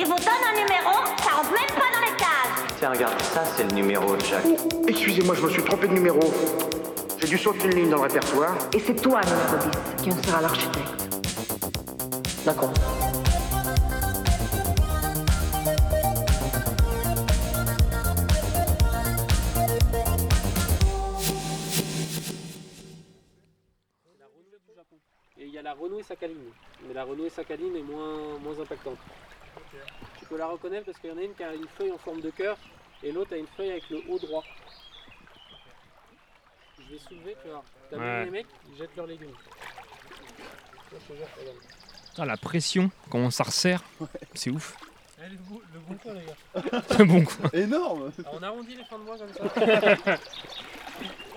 Il vous donne un numéro, ça rentre même pas dans les cases. Tiens, regarde, ça c'est le numéro de Jacques. Excusez-moi, je me suis trompé de numéro. J'ai dû sauter une ligne dans le répertoire. Et c'est toi, numéro 10, qui en sera l'architecte. D'accord. Et il y a la renouée sacaline. Mais la renouée sacaline est moins, moins impactante. Peux la reconnaître parce qu'il y en a une qui a une feuille en forme de cœur et l'autre a une feuille avec le haut droit. Je vais soulever, tu vois. T'as vu Ouais. les mecs, ils jettent leurs légumes. Putain, la pression, comment ça resserre, c'est ouf. Eh, le, bon, le bon coin, les gars. C'est bon quoi. Énorme Ah, on arrondit les fins de mois comme ça.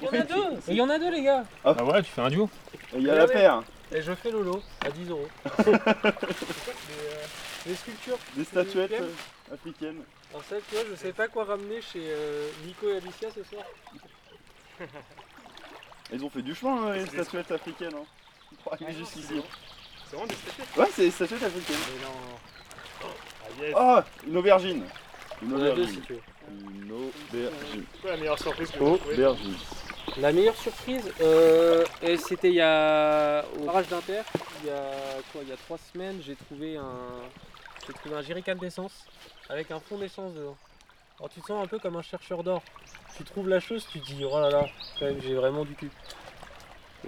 Il y en a deux Il y en a deux, les gars Bah ouais, tu fais un duo. Il y a la paire, Et je fais Lolo à 10 euros. euh, des sculptures. des statuettes euh, africaines. Alors ça, tu vois, je sais pas quoi ramener chez euh, Nico et Alicia ce soir. Ils ont fait du chemin, hein, les statuettes africaines. Hein. Pour arriver jusqu'ici. C'est vraiment des statuettes. Ouais, c'est des statuettes africaines. Mais non. Ah yes. Ah, une aubergine. Une On en a deux aubergine. si tu veux. Une aubergine. C'est quoi la meilleure surprise que vous Aubergine. La meilleure surprise, euh, et c'était il y a au barrage d'Inter, il y a quoi, il y a trois semaines, j'ai trouvé un, j'ai trouvé un jerrycan d'essence avec un fond d'essence dedans. Alors tu te sens un peu comme un chercheur d'or. Tu trouves la chose, tu te dis oh là là, quand même j'ai vraiment du cul.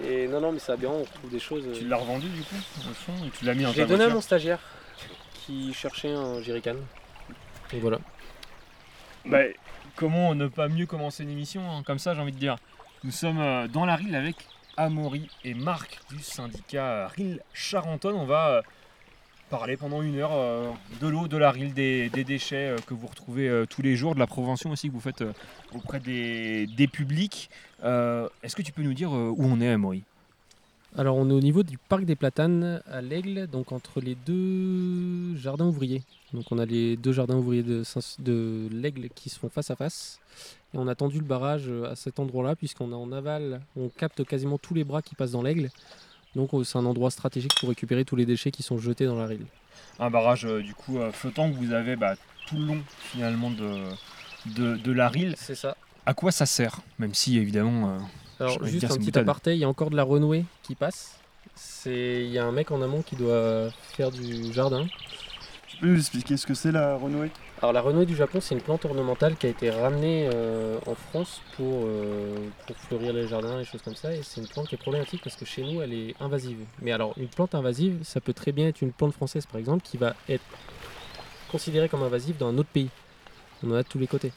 Et non non mais c'est aberrant, on trouve des choses. euh, Tu l'as revendu du coup, au fond, et tu l'as mis l'ai ta donné à mon stagiaire qui cherchait un jerrycan. Et voilà. Bah, comment ne pas mieux commencer une émission hein, comme ça, j'ai envie de dire. Nous sommes euh, dans la RIL avec Amaury et Marc du syndicat euh, RIL Charentonne. On va euh, parler pendant une heure euh, de l'eau, de la RIL, des, déchets euh, que vous retrouvez euh, tous les jours, de la prévention aussi que vous faites auprès des, publics. Est-ce que tu peux nous dire où on est, Amaury? Alors on est au niveau du parc des Platanes à l'Aigle, donc entre les deux jardins ouvriers. Donc on a les deux jardins ouvriers de, de l'Aigle qui se font face à face. Et on a tendu le barrage à cet endroit-là puisqu'on a en aval, on capte quasiment tous les bras qui passent dans l'Aigle. Donc euh, c'est un endroit stratégique pour récupérer tous les déchets qui sont jetés dans la rille. Un barrage euh, du coup euh, flottant que vous avez bah, tout le long finalement de, de, de la RIL. C'est ça. À quoi ça sert Même si évidemment... euh, Alors juste dire, un petit aparté, il y a encore de la renouée qui passe. C'est- Il y a un mec en amont qui doit faire du jardin. Tu peux nous expliquer ce que c'est la renouée? Alors la renouée du Japon, c'est une plante ornementale qui a été ramenée euh, en France pour, euh, pour fleurir les jardins et choses comme ça. Et c'est une plante qui est problématique parce que chez nous, elle est invasive. Mais alors, une plante invasive, ça peut très bien être une plante française, par exemple, qui va être considérée comme invasive dans un autre pays. On en a de tous les côtés.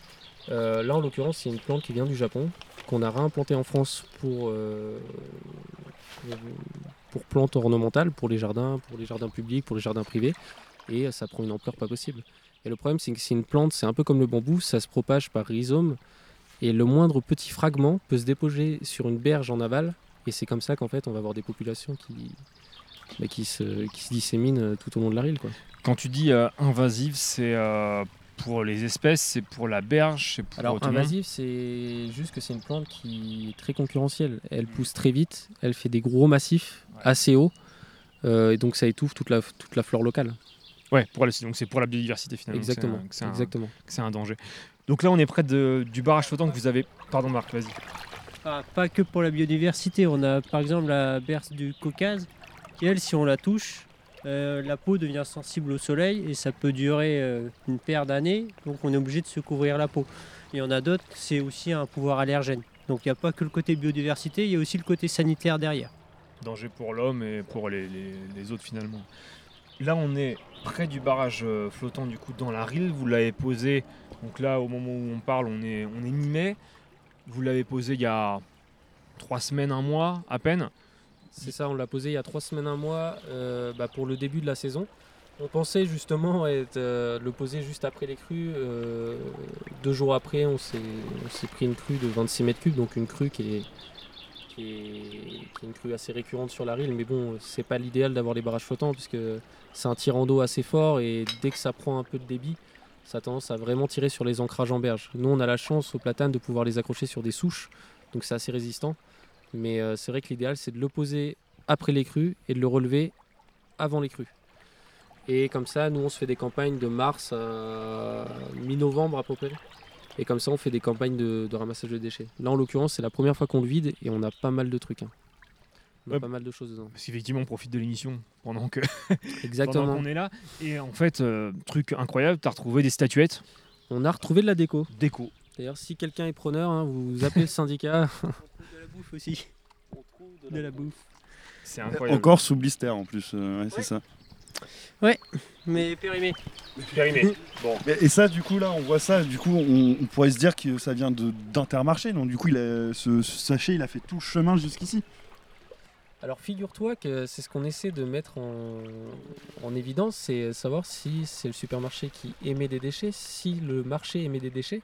Euh, là, en l'occurrence, c'est une plante qui vient du Japon, qu'on a réimplantée en France pour, pour, plantes ornementales, pour les jardins, pour les jardins publics, pour les jardins privés. Et ça prend une ampleur pas possible. Et le problème, c'est que c'est une plante, c'est un peu comme le bambou, ça se propage par rhizome. Et le moindre petit fragment peut se déposer sur une berge en aval. Et c'est comme ça qu'en fait, on va avoir des populations qui, bah, qui, se, qui se disséminent euh, tout au long de la. Quoi. Quand tu dis euh, invasive, c'est euh, pour les espèces, c'est pour la berge, c'est pour Alors, tout le monde invasive, c'est juste que c'est une plante qui est très concurrentielle. Elle pousse très vite, elle fait des gros massifs Ouais. assez hauts. euh, et donc, ça étouffe toute la, toute la flore locale. Ouais, pour la, donc c'est pour la biodiversité finalement. Exactement. que C'est un, exactement. c'est un danger. Donc là, on est près de- du barrage flottant que vous avez. Pardon, Marc, vas-y. Enfin, pas que pour la biodiversité. On a par exemple la berce du Caucase, qui elle, si on la touche, euh, la peau devient sensible au soleil et ça peut durer euh, une paire d'années. Donc on est obligé de se couvrir la peau. Il y en a d'autres, c'est aussi un pouvoir allergène. Donc il n'y a pas que le côté biodiversité, il y a aussi le côté sanitaire derrière. Danger pour l'homme et pour les, les- les autres finalement. Là, on est près du barrage euh, flottant du coup dans la Rille. Vous l'avez posé. Donc là, au moment où on parle, on est, on est mi-mai. Vous l'avez posé il y a trois semaines, un mois à peine. C'est ça, on l'a posé il y a trois semaines, un mois, euh, bah, pour le début de la saison. On pensait justement euh, le poser juste après les crues. deux jours après, on s'est on s'est pris une crue de 26 mètres cubes, donc une crue qui est, qui est, une crue assez récurrente sur la rille. Mais bon, c'est pas l'idéal d'avoir les barrages flottants puisque c'est un tirant d'eau assez fort et dès que ça prend un peu de débit, ça a tendance à vraiment tirer sur les ancrages en berge. Nous, on a la chance au platane de pouvoir les accrocher sur des souches, donc c'est assez résistant. Mais euh, c'est vrai que l'idéal, c'est de le poser après les crues et de le relever avant les crues. Et comme ça, nous, on se fait des campagnes de mars à mi-novembre à peu près. Et comme ça, on fait des campagnes de, de ramassage de déchets. Là, en l'occurrence, c'est la première fois qu'on le vide et on a pas mal de trucs. hein. On a Ouais. pas mal de choses dedans. Parce qu'effectivement, on profite de l'émission pendant que Exactement. pendant qu'on est là. Et en fait, euh, truc incroyable, tu as retrouvé des statuettes On a retrouvé de la déco. déco. D'ailleurs, si quelqu'un est preneur, hein, vous appelez le syndicat. De la bouffe aussi. De la bouffe. C'est incroyable. Encore sous blister en plus, euh, ouais, c'est ça. Mais périmé. Périmé. Bon. Mais- Et ça, du coup, là, on voit ça, du coup, on, on pourrait se dire que ça vient de- d'Intermarché. Donc, du coup, il a- ce, ce sachet, il a fait tout le chemin jusqu'ici. Alors figure-toi que c'est ce qu'on essaie de mettre en, en évidence, c'est savoir si c'est le supermarché qui émet des déchets, si le marché émet des déchets.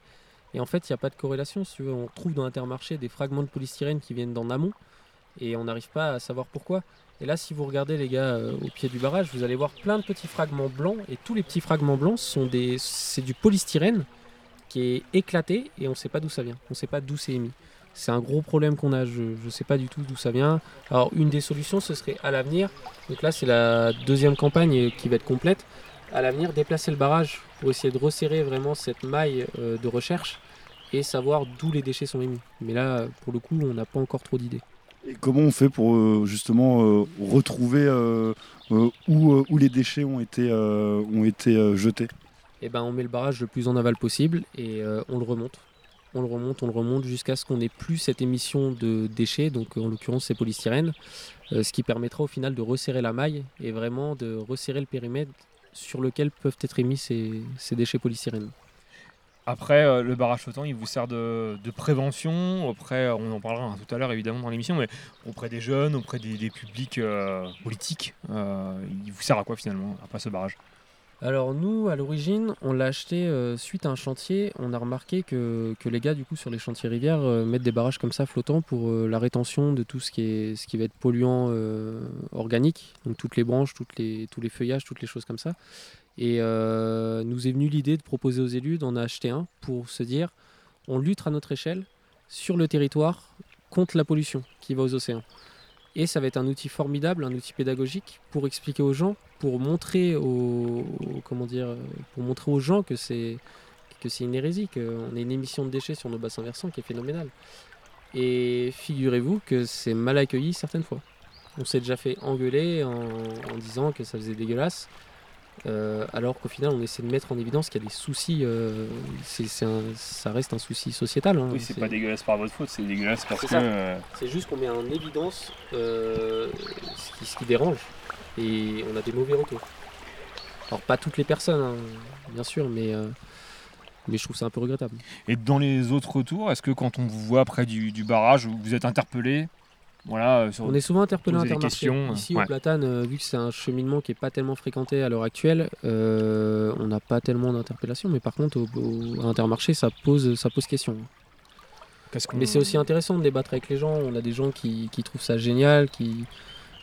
Et en fait, il n'y a pas de corrélation. Si tu veux. On trouve dans Intermarché des fragments de polystyrène qui viennent d'en amont et on n'arrive pas à savoir pourquoi. Et là, si vous regardez les gars euh, au pied du barrage, vous allez voir plein de petits fragments blancs et tous les petits fragments blancs sont des, c'est du polystyrène qui est éclaté et on ne sait pas d'où ça vient. On ne sait pas d'où c'est émis. C'est un gros problème qu'on a. Je ne sais pas du tout d'où ça vient. Alors une des solutions, ce serait à l'avenir, donc là c'est la deuxième campagne qui va être complète, à l'avenir déplacer le barrage pour essayer de resserrer vraiment cette maille euh, de recherche et savoir d'où les déchets sont émis. Mais là, pour le coup, on n'a pas encore trop d'idées. Et comment on fait pour euh, justement euh, retrouver euh, où, les déchets ont été, jetés? Et ben on met le barrage le plus en aval possible et on le remonte. On le remonte, on le remonte jusqu'à ce qu'on n'ait plus cette émission de déchets, donc en l'occurrence c'est polystyrène, euh, ce qui permettra au final de resserrer la maille et vraiment de resserrer le périmètre sur lequel peuvent être émis ces, déchets polystyrène. Après, euh, le barrage flottant, il vous sert de, prévention. Après, on en parlera hein, tout à l'heure évidemment dans l'émission, mais auprès des jeunes, auprès des, publics euh, politiques, euh, il vous sert à quoi finalement après ce barrage? Alors nous, à l'origine, on l'a acheté euh, suite à un chantier. On a remarqué que, que les gars, du coup, sur les chantiers rivières, euh, mettent des barrages comme ça flottants pour euh, la rétention de tout ce qui, est, ce qui va être polluant euh, organique, donc toutes les branches, toutes les, tous les feuillages, toutes les choses comme ça. Et euh, nous est venue l'idée de proposer aux élus d'en acheter un pour se dire, on lutte à notre échelle sur le territoire contre la pollution qui va aux océans. Et ça va être un outil formidable, un outil pédagogique pour expliquer aux gens, pour montrer aux, comment dire, pour montrer aux gens que c'est que c'est une hérésie, qu'on a une émission de déchets sur nos bassins versants qui est phénoménale. Et figurez-vous que c'est mal accueilli certaines fois. On s'est déjà fait engueuler en, en disant que ça faisait dégueulasse, euh, alors qu'au final on essaie de mettre en évidence qu'il y a des soucis. euh, c'est- c'est un- ça reste un souci sociétal. hein. Oui, c'est pas dégueulasse par votre faute, c'est dégueulasse parce C'est que. ça. euh, C'est juste qu'on met en évidence ce, qui, ce qui dérange. Et on a des mauvais retours. Alors pas toutes les personnes, hein, bien sûr, mais, mais je trouve ça un peu regrettable. Et dans les autres retours, est-ce que quand on vous voit près du, du barrage, vous êtes interpellé? Voilà, euh, sur- On est souvent interpellé Intermarché. Ici ouais. au Platane, euh, vu que c'est un cheminement qui n'est pas tellement fréquenté à l'heure actuelle, euh, on n'a pas tellement d'interpellations. Mais par contre, au, au- à Intermarché, ça pose, ça pose question. Mais c'est aussi intéressant de débattre avec les gens. On a des gens qui, qui trouvent ça génial, qui,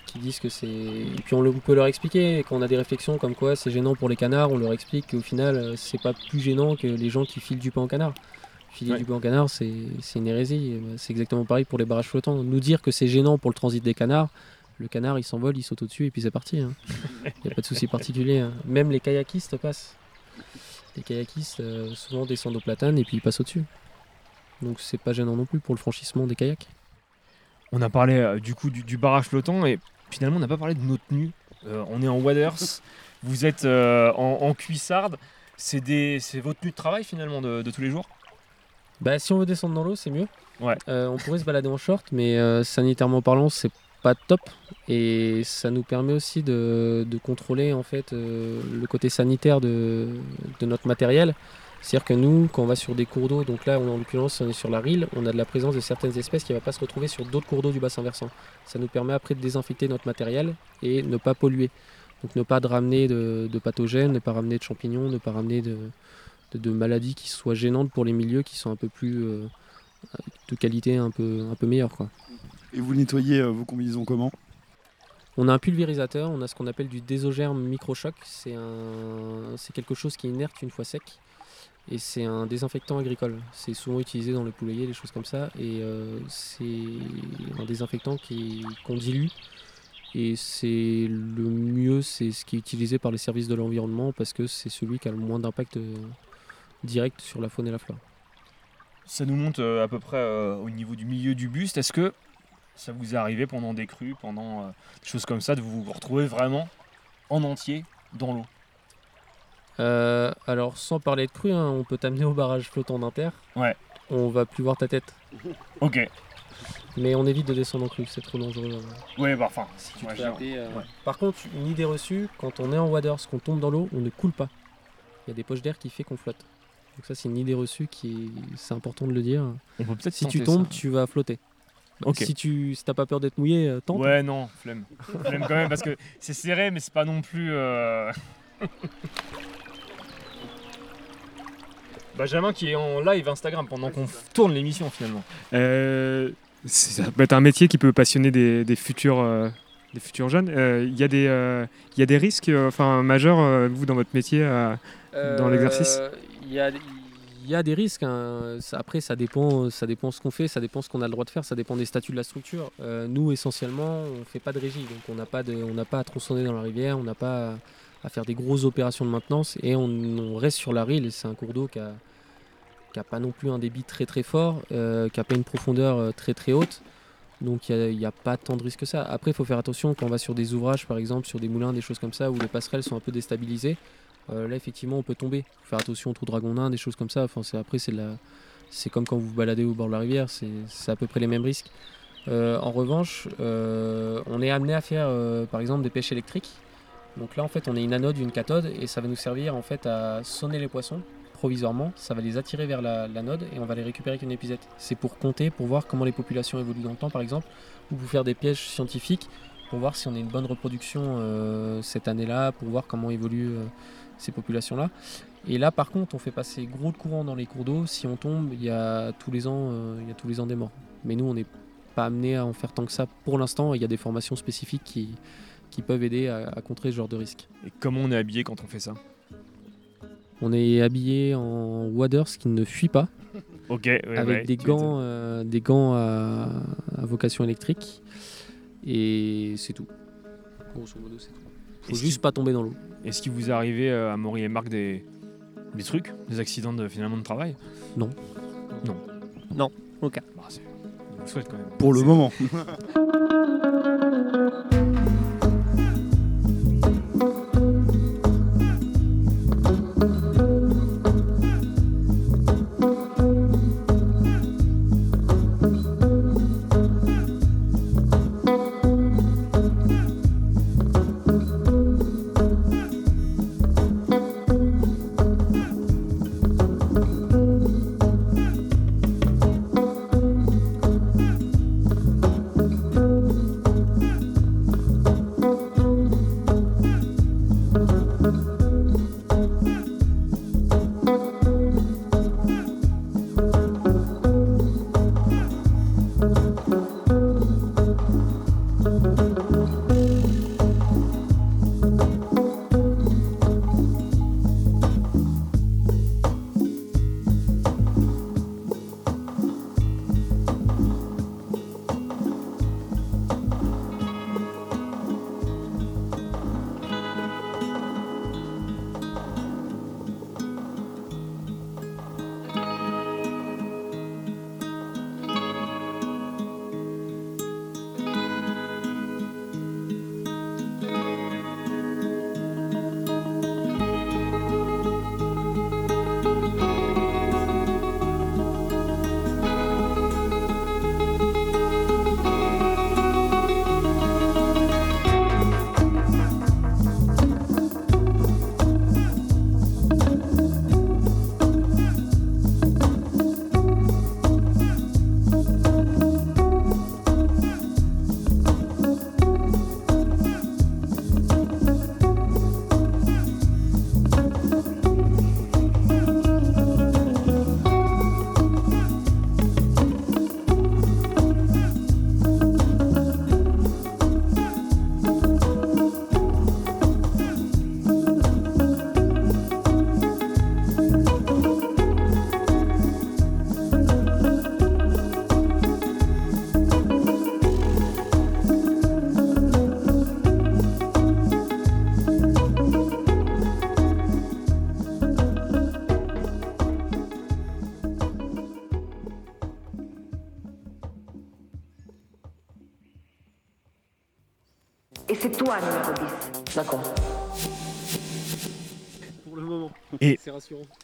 qui disent que c'est. Et puis on, le- on peut leur expliquer. Quand on a des réflexions comme quoi c'est gênant pour les canards, on leur explique qu'au final, c'est pas plus gênant que les gens qui filent du pain aux canards. Filer Ouais. du pain aux canards, c'est une hérésie. Bah, C'est exactement pareil pour les barrages flottants. Nous dire que c'est gênant pour le transit des canards, le canard il s'envole, il saute au-dessus et puis c'est parti. Il n'y a pas de souci particulier. hein. Même les kayakistes passent. Les kayakistes euh, souvent descendent au platane et puis ils passent au-dessus. Donc c'est pas gênant non plus pour le franchissement des kayaks. On a parlé euh, du coup du, du barrage flottant et finalement on n'a pas parlé de nos tenues. Euh, on est en waders, vous êtes en, en cuissarde. C'est votre tenue de travail finalement de, de tous les jours? Bah si on veut descendre dans l'eau c'est mieux. Ouais. Euh, on pourrait se balader en short mais euh, sanitairement parlant c'est pas top et ça nous permet aussi de, de contrôler en fait euh, le côté sanitaire de, de notre matériel. C'est-à-dire que nous, quand on va sur des cours d'eau, donc là, on, en l'occurrence, on est sur la Rille, on a de la présence de certaines espèces qui ne va pas se retrouver sur d'autres cours d'eau du bassin versant. Ça nous permet après de désinfecter notre matériel et ne pas polluer. Donc ne pas de ramener de, de pathogènes, ne pas ramener de champignons, ne pas ramener de, de, de maladies qui soient gênantes pour les milieux qui sont un peu plus euh, de qualité un peu, un peu meilleure. Quoi. Et vous nettoyez euh, vos combinaisons comment? On a un pulvérisateur, on a ce qu'on appelle du désogerme microchoc. C'est un, c'est quelque chose qui inerte une fois sec. Et c'est un désinfectant agricole. C'est souvent utilisé dans le poulailler, des choses comme ça. Et euh, c'est un désinfectant qui- qu'on dilue Et c'est le mieux, c'est ce qui est utilisé par les services de l'environnement parce que c'est celui qui a le moins d'impact direct sur la faune et la flore. Ça nous monte euh, à peu près euh, au niveau du milieu du buste. Est-ce que ça vous est arrivé pendant des crues, pendant euh, des choses comme ça, de vous vous retrouver vraiment en entier dans l'eau? Euh, alors, sans parler de crue, hein, on peut t'amener au barrage flottant d'Inter. Ouais. On va plus voir ta tête. Ok. Mais on évite de descendre en crue, c'est trop dangereux. hein. Ouais, bah enfin. Si tu te euh, ouais. Par contre, une idée reçue, quand on est en waders, qu'on tombe dans l'eau, on ne coule pas. Il y a des poches d'air qui fait qu'on flotte. Donc ça, c'est une idée reçue qui est... c'est important de le dire. On peut peut-être Si tu tombes, ça. tu vas flotter. Ok. Si tu si t'as pas peur d'être mouillé, euh, tente. Ouais, non, flemme. flemme quand même parce que c'est serré, mais c'est pas non plus. euh, Benjamin qui est en live Instagram pendant qu'on tourne l'émission finalement. Euh, c'est- ça peut être un métier qui peut passionner des, des futurs, euh, des futurs jeunes. Euh, Il y, a des, euh, il y a des risques euh, enfin, majeurs, euh, vous, dans votre métier euh, dans l'exercice? Euh, Il y a, des risques. hein. Après, ça dépend, ça dépend ce qu'on fait, ça dépend ce qu'on a le droit de faire, ça dépend des statuts de la structure. Euh, nous, essentiellement, on fait pas de régie, donc on n'a pas, n'a à tronçonner dans la rivière, on n'a pas à, faire des grosses opérations de maintenance et on, reste sur la rille. C'est un cours d'eau qui a, qui a pas non plus un débit très très fort, euh, qui a pas une profondeur euh, très très haute. Donc il n'y a, pas tant de risques que ça. Après, il faut faire attention quand on va sur des ouvrages, par exemple, sur des moulins, des choses comme ça, où les passerelles sont un peu déstabilisées. Euh, là, effectivement, on peut tomber. Faut faire attention au trou dragon nain, des choses comme ça. Après, c'est, comme quand vous vous baladez au bord de la rivière, c'est, à peu près les mêmes risques. Euh, en revanche, euh, on est amené à faire, par exemple, des pêches électriques. Donc là, en fait, on a une anode, une cathode, et ça va nous servir en fait à sonner les poissons provisoirement. Ça va les attirer vers la- l'anode et on va les récupérer avec une épisette. C'est pour compter, pour voir comment les populations évoluent dans le temps, par exemple, ou pour faire des pièges scientifiques pour voir si on a une bonne reproduction cette année-là, pour voir comment évoluent euh, ces populations-là. Et là, par contre, on fait passer gros de courant dans les cours d'eau. Si on tombe, il y a tous les ans, euh, il y a tous les ans des morts. Mais nous, on n'est pas amené à en faire tant que ça pour l'instant. Il y a des formations spécifiques qui, qui peuvent aider à, à contrer ce genre de risque. Et comment on est habillé quand on fait ça? On est habillé en waders qui ne fuit pas, Ok, ouais, avec ouais, des gants, euh, des gants à, à vocation électrique. Et c'est tout. Grosso modo, c'est tout. Faut juste pas tomber dans l'eau. Est-ce qu'il vous est arrivé euh, à Maury et Marc des, des trucs, des accidents de, finalement de travail? Non. Non. Non, aucun. Bah, c'est- on vous le souhaite quand même. Pour le moment.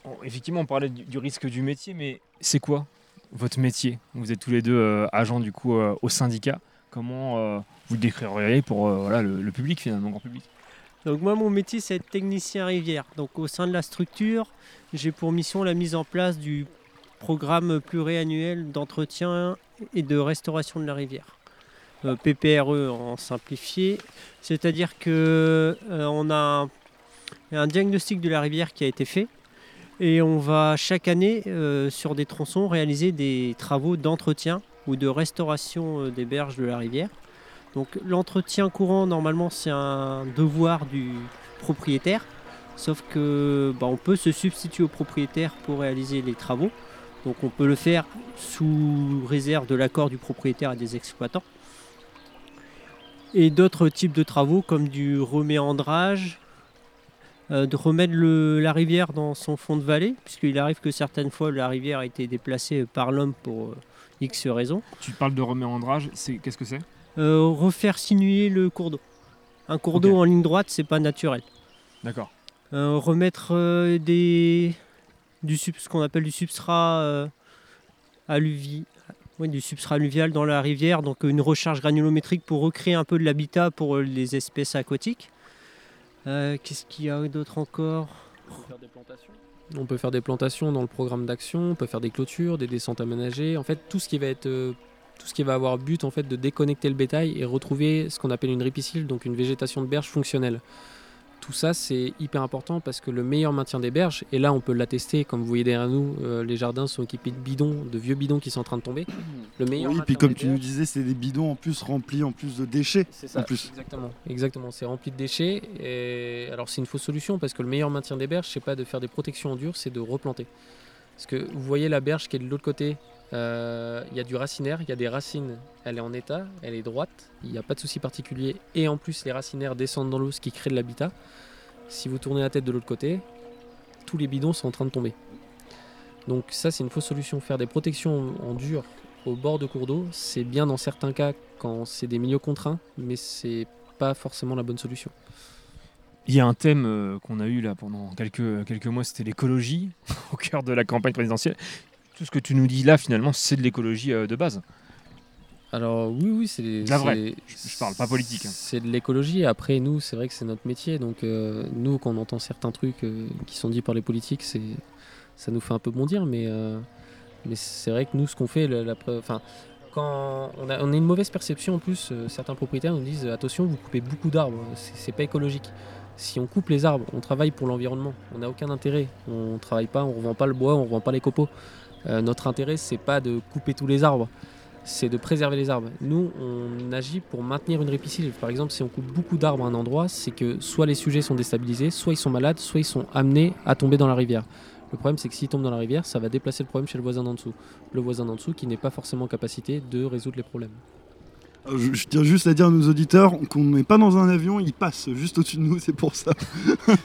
Bon, effectivement, on parlait du, du risque du métier, mais c'est quoi votre métier? Vous êtes tous les deux euh, agents du coup euh, au syndicat. Comment euh, vous le décririez pour voilà, le, le public finalement, le grand public? Donc moi mon métier c'est être technicien rivière. Donc au sein de la structure, j'ai pour mission la mise en place du programme pluriannuel d'entretien et de restauration de la rivière. Euh, PPRE en simplifié, c'est-à-dire que euh, on a un, un diagnostic de la rivière qui a été fait et on va chaque année euh, sur des tronçons réaliser des travaux d'entretien ou de restauration euh, des berges de la rivière. Donc l'entretien courant, normalement, c'est un devoir du propriétaire, sauf que bah, on peut se substituer au propriétaire pour réaliser les travaux. Donc on peut le faire sous réserve de l'accord du propriétaire et des exploitants. Et d'autres types de travaux comme du reméandrage, euh, de remettre le- la rivière dans son fond de vallée, puisqu'il arrive que certaines fois la rivière a été déplacée par l'homme pour euh, X raisons. Tu parles de reméandrage, c'est qu'est-ce que c'est? Euh, refaire sinuer le cours d'eau. Un cours d'eau en ligne droite, c'est pas naturel. D'accord. Remettre des du ce qu'on appelle du substrat euh, alluvi- oui, du substrat alluvial dans la rivière, donc une recharge granulométrique pour recréer un peu de l'habitat pour les espèces aquatiques. Euh, Qu'est-ce qu'il y a d'autre encore On peut faire des plantations dans le programme d'action, on peut faire des clôtures, des descentes aménagées. En fait, tout ce qui va être euh, tout ce qui va avoir but en fait de déconnecter le bétail et retrouver ce qu'on appelle une ripicile, donc une végétation de berge fonctionnelle. Tout ça, c'est hyper important parce que le meilleur maintien des berges, et là on peut l'attester, comme vous voyez derrière nous, euh, les jardins sont équipés de bidons, de vieux bidons qui sont en train de tomber. Le meilleur Oui, puis comme tu nous disais, c'est des bidons en plus remplis en plus de déchets. c'est ça, En plus. exactement. Exactement, c'est rempli de déchets. Et alors c'est une fausse solution parce que le meilleur maintien des berges, c'est pas de faire des protections en dur, c'est de replanter. Parce que vous voyez la berge qui est de l'autre côté, euh, il y a du racinaire, il y a des racines, elle est en état, elle est droite, il n'y a pas de souci particulier. Et en plus les racinaires descendent dans l'eau, ce qui crée de l'habitat. Si vous tournez la tête de l'autre côté, tous les bidons sont en train de tomber. Donc ça c'est une fausse solution. Faire des protections en dur au bord de cours d'eau, c'est bien dans certains cas quand c'est des milieux contraints, mais c'est pas forcément la bonne solution. Il y a un thème euh, qu'on a eu là pendant quelques, quelques mois, c'était l'écologie, au cœur de la campagne présidentielle. Tout ce que tu nous dis là, finalement, c'est de l'écologie euh, de base. Alors oui, oui, c'est De la vraie. Je, je parle pas politique. hein. C'est de l'écologie. Après, nous, c'est vrai que c'est notre métier. Donc, euh, nous, quand on entend certains trucs euh, qui sont dits par les politiques, c'est, ça nous fait un peu bondir. Mais, mais c'est vrai que nous, ce qu'on fait, la, la preuve- enfin, quand on a, on a une mauvaise perception en plus, certains propriétaires nous disent attention, vous coupez beaucoup d'arbres, c'est, pas écologique. Si on coupe les arbres, on travaille pour l'environnement. On n'a aucun intérêt. On travaille pas, on revend pas le bois, on revend pas les copeaux. Euh, notre intérêt, c'est pas de couper tous les arbres c'est de préserver les arbres. Nous, on agit pour maintenir une répicile. Par exemple, si on coupe beaucoup d'arbres à un endroit, c'est que soit les sujets sont déstabilisés, soit ils sont malades, soit ils sont amenés à tomber dans la rivière. Le problème, c'est que s'ils tombent dans la rivière, ça va déplacer le problème chez le voisin d'en dessous. Le voisin d'en dessous qui n'est pas forcément en capacité de résoudre les problèmes. Euh, Je, tiens juste à dire à nos auditeurs qu'on n'est pas dans un avion, il passe juste au-dessus de nous, c'est pour ça.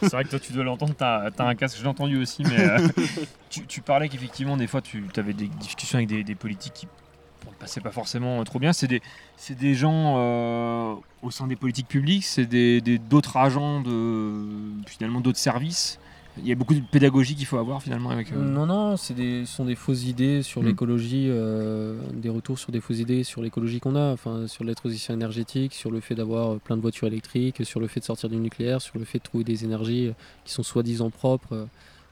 C'est vrai que toi, tu dois l'entendre, t'as as un casque, je l'ai entendu aussi, mais euh, tu, tu parlais qu'effectivement, des fois, tu avais des discussions avec des, des politiques qui ne passaient pas forcément trop bien. C'est des, gens euh, au sein des politiques publiques, c'est des- d'autres agents, de, finalement d'autres services. Il y a beaucoup de pédagogie qu'il faut avoir finalement avec. euh, Non, non, c'est des, ce sont des fausses idées sur Mm. l'écologie, euh, des retours sur des fausses idées sur l'écologie qu'on a, enfin sur la transition énergétique, sur le fait d'avoir euh, plein de voitures électriques, sur le fait de sortir du nucléaire, sur le fait de trouver des énergies euh, qui sont soi-disant propres.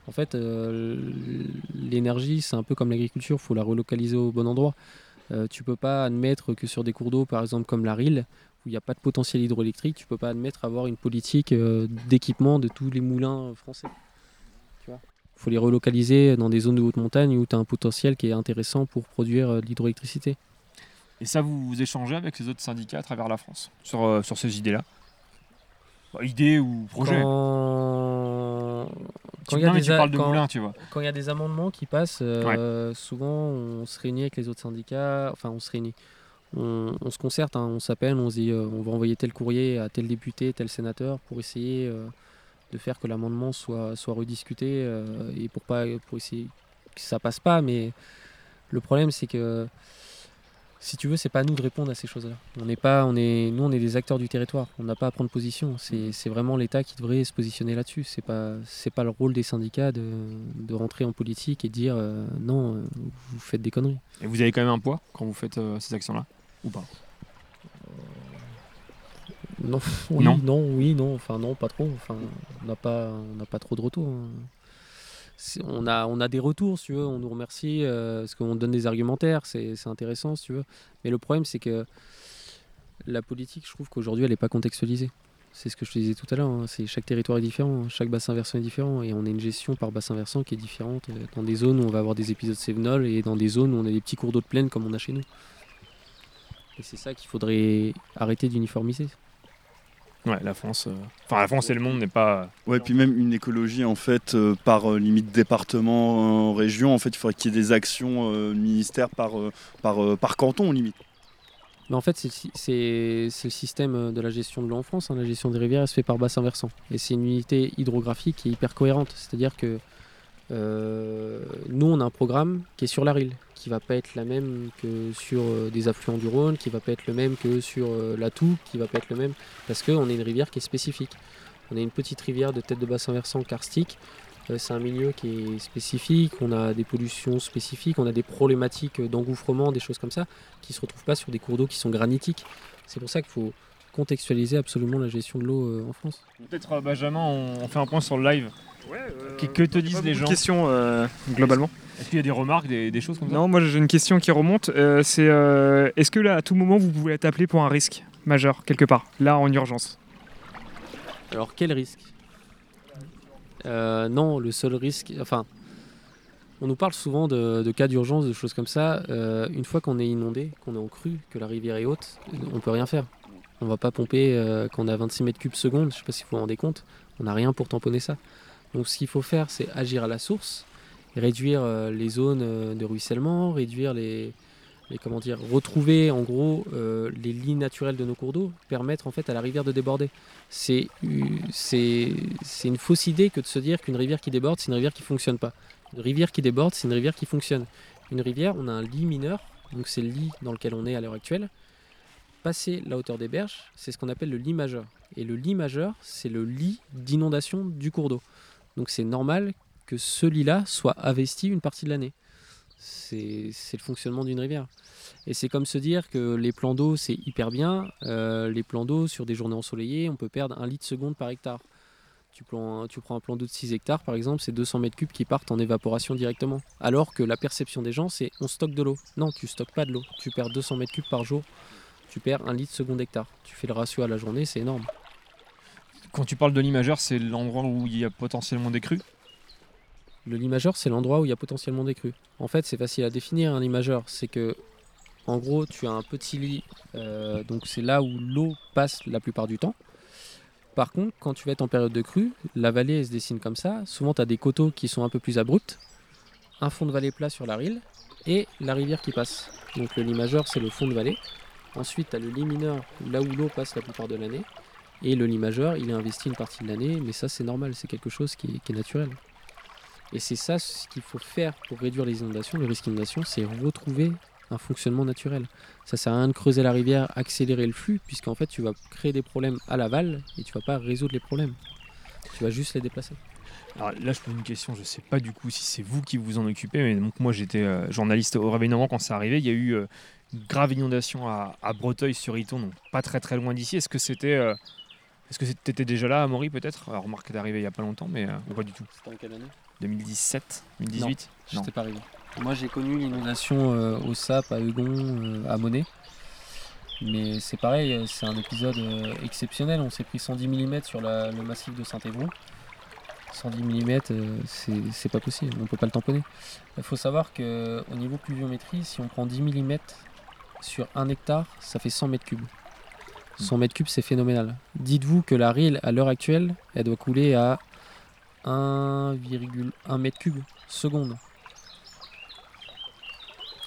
En fait, euh, l'énergie, c'est un peu comme l'agriculture, il faut la relocaliser au bon endroit. Tu peux pas admettre que sur des cours d'eau, par exemple comme la Rille, où il n'y a pas de potentiel hydroélectrique, tu peux pas admettre avoir une politique d'équipement de tous les moulins français. Faut les relocaliser dans des zones de haute montagne où tu as un potentiel qui est intéressant pour produire euh, de l'hydroélectricité. Et ça, vous, vous échangez avec les autres syndicats à travers la France sur, euh, sur ces idées-là? Bah, Idées ou projets? Quand, il y a des amendements qui passent, euh, souvent on se réunit avec les autres syndicats, enfin on se réunit. On, on se concerte, hein, on s'appelle, on se dit euh, on va envoyer tel courrier à tel député, tel sénateur pour essayer euh, de faire que l'amendement soit, soit rediscuté euh, et pour, pas, pour essayer que ça passe pas. Mais le problème c'est que si tu veux, c'est pas à nous de répondre à ces choses-là. On n'est pas, on est, nous, on est des acteurs du territoire. On n'a pas à prendre position. C'est c'est vraiment l'État qui devrait se positionner là-dessus. C'est pas, c'est pas le rôle des syndicats de, de rentrer en politique et de dire euh, non, euh, vous faites des conneries. Et vous avez quand même un poids quand vous faites euh, ces actions-là? Ou pas? Non, oui, Non. non, oui, non. Enfin, non, pas trop. Enfin, on n'a pas, on n'a pas trop de retours. hein. On a, on a des retours, si tu veux. On nous remercie euh, parce qu'on donne des argumentaires. C'est intéressant, si tu veux. Mais le problème, c'est que la politique, je trouve qu'aujourd'hui, elle n'est pas contextualisée. C'est ce que je te disais tout à l'heure. hein. C'est chaque territoire est différent, chaque bassin versant est différent, et on a une gestion par bassin versant qui est différente. euh, Dans des zones où on va avoir des épisodes sévenols, et dans des zones où on a des petits cours d'eau de plaine comme on a chez nous. Et c'est ça qu'il faudrait arrêter d'uniformiser. Ouais, la France. euh, Enfin, la France et le monde n'est pas. Ouais, puis même une écologie en fait euh, par euh, limite département, euh, région, en fait, il faudrait qu'il y ait des actions euh, ministères par euh, par euh, par canton limite. Mais en fait, c'est le sy- c'est c'est le système de la gestion de l'eau en France. hein. La gestion des rivières, elle se fait par bassin versant. Et c'est une unité hydrographique qui est hyper cohérente. C'est-à-dire que euh, nous, on a un programme qui est sur la Rille, qui va pas être la même que sur euh, des affluents du Rhône, qui va pas être le même que sur euh, la Toux, qui va pas être le même parce qu'on est une rivière qui est spécifique. On est une petite rivière de tête de bassin versant karstique. Euh, C'est un milieu qui est spécifique, on a des pollutions spécifiques, on a des problématiques d'engouffrement, des choses comme ça, qui se retrouvent pas sur des cours d'eau qui sont granitiques. C'est pour ça qu'il faut contextualiser absolument la gestion de l'eau en France. Peut-être, Benjamin, on fait un point sur le live. Que- que te disent les gens Question euh, globalement. Est-ce qu'il y a des remarques, des, des choses comme ça? Non, moi j'ai une question qui remonte. euh, c'est euh, est-ce que là, à tout moment, vous pouvez être appelé pour un risque majeur quelque part, là en urgence? Alors quel risque? Euh, Non, le seul risque, enfin, on nous parle souvent de, de cas d'urgence, de choses comme ça. Euh, une fois qu'on est inondé, qu'on est en crue, que la rivière est haute, on peut rien faire. On va pas pomper euh, quand on a 26 mètres cubes seconde, je sais pas si vous vous rendez compte, on n'a rien pour tamponner ça. Donc ce qu'il faut faire, c'est agir à la source, réduire euh, les zones euh, de ruissellement, réduire les, les comment dire, retrouver en gros euh, les lignes naturelles de nos cours d'eau, permettre en fait à la rivière de déborder. C'est une fausse idée que de se dire qu'une rivière qui déborde, c'est une rivière qui fonctionne pas. Une rivière qui déborde, c'est une rivière qui fonctionne. Une rivière, on a un lit mineur, donc c'est le lit dans lequel on est à l'heure actuelle. Passer la hauteur des berges, c'est ce qu'on appelle le lit majeur. Et le lit majeur, c'est le lit d'inondation du cours d'eau. Donc c'est normal que ce lit-là soit investi une partie de l'année. C'est le fonctionnement d'une rivière. Et c'est comme se dire que les plans d'eau, c'est hyper bien. Euh, les plans d'eau, sur des journées ensoleillées, on peut perdre un litre seconde par hectare. Tu prends, tu prends un plan d'eau de 6 hectares, par exemple, c'est 200 mètres cubes qui partent en évaporation directement. Alors que la perception des gens, c'est on stocke de l'eau. Non, tu stockes pas de l'eau. Tu perds 200 mètres cubes par jour. Tu perds un litre seconde hectare. Tu fais le ratio à la journée, c'est énorme. Quand tu parles de lit majeur, c'est l'endroit où il y a potentiellement des crues Le lit majeur, c'est l'endroit où il y a potentiellement des crues. En fait, c'est facile à définir un lit majeur. C'est que, en gros, tu as un petit lit, euh, donc c'est là où l'eau passe la plupart du temps. Par contre, quand tu vas être en période de crue, la vallée se dessine comme ça. Souvent, tu as des coteaux qui sont un peu plus abrupts, un fond de vallée plat sur la rille et la rivière qui passe. Donc le lit majeur, c'est le fond de vallée. Ensuite, tu as le lit mineur, là où l'eau passe la plupart de l'année. Et le lit majeur, il est investi une partie de l'année, mais ça, c'est normal, c'est quelque chose qui est- naturel. Et c'est ça ce qu'il faut faire pour réduire les inondations, le risque d'inondation, c'est retrouver un fonctionnement naturel. Ça sert à rien de creuser la rivière, accélérer le flux, puisqu'en fait tu vas créer des problèmes à l'aval et tu vas pas résoudre les problèmes. Tu vas juste les déplacer. Alors là, je pose une question, je sais pas du coup si c'est vous qui vous en occupez, mais donc moi j'étais euh, journaliste au Réveil Normand quand c'est arrivé. Il y a eu euh, une grave inondation à, à Breteuil-sur-Iton, donc pas très très loin d'ici. Est-ce que c'était. euh, est-ce que t'étais déjà là à Maury peut-être? Alors, remarque, arrivé il y a pas longtemps, mais euh, ou pas du tout. C'était en quelle année? 2017 2018 Non, j'étais pas arrivé. Moi j'ai connu l'inondation euh, au SAP, à Hugon, euh, à Monet. Mais c'est pareil, euh, c'est un épisode euh, exceptionnel. On s'est pris 110 mm sur la- le massif de Saint-Évron. 110 mm, euh, c'est c'est pas possible, on peut pas le tamponner. Il faut savoir qu'au niveau pluviométrie, si on prend 10 mm sur 1 hectare, ça fait 100 mètres cubes. 100 mètres cubes, c'est phénoménal. Dites-vous que la Rille, à l'heure actuelle, elle doit couler à 1,1 mètre cube seconde.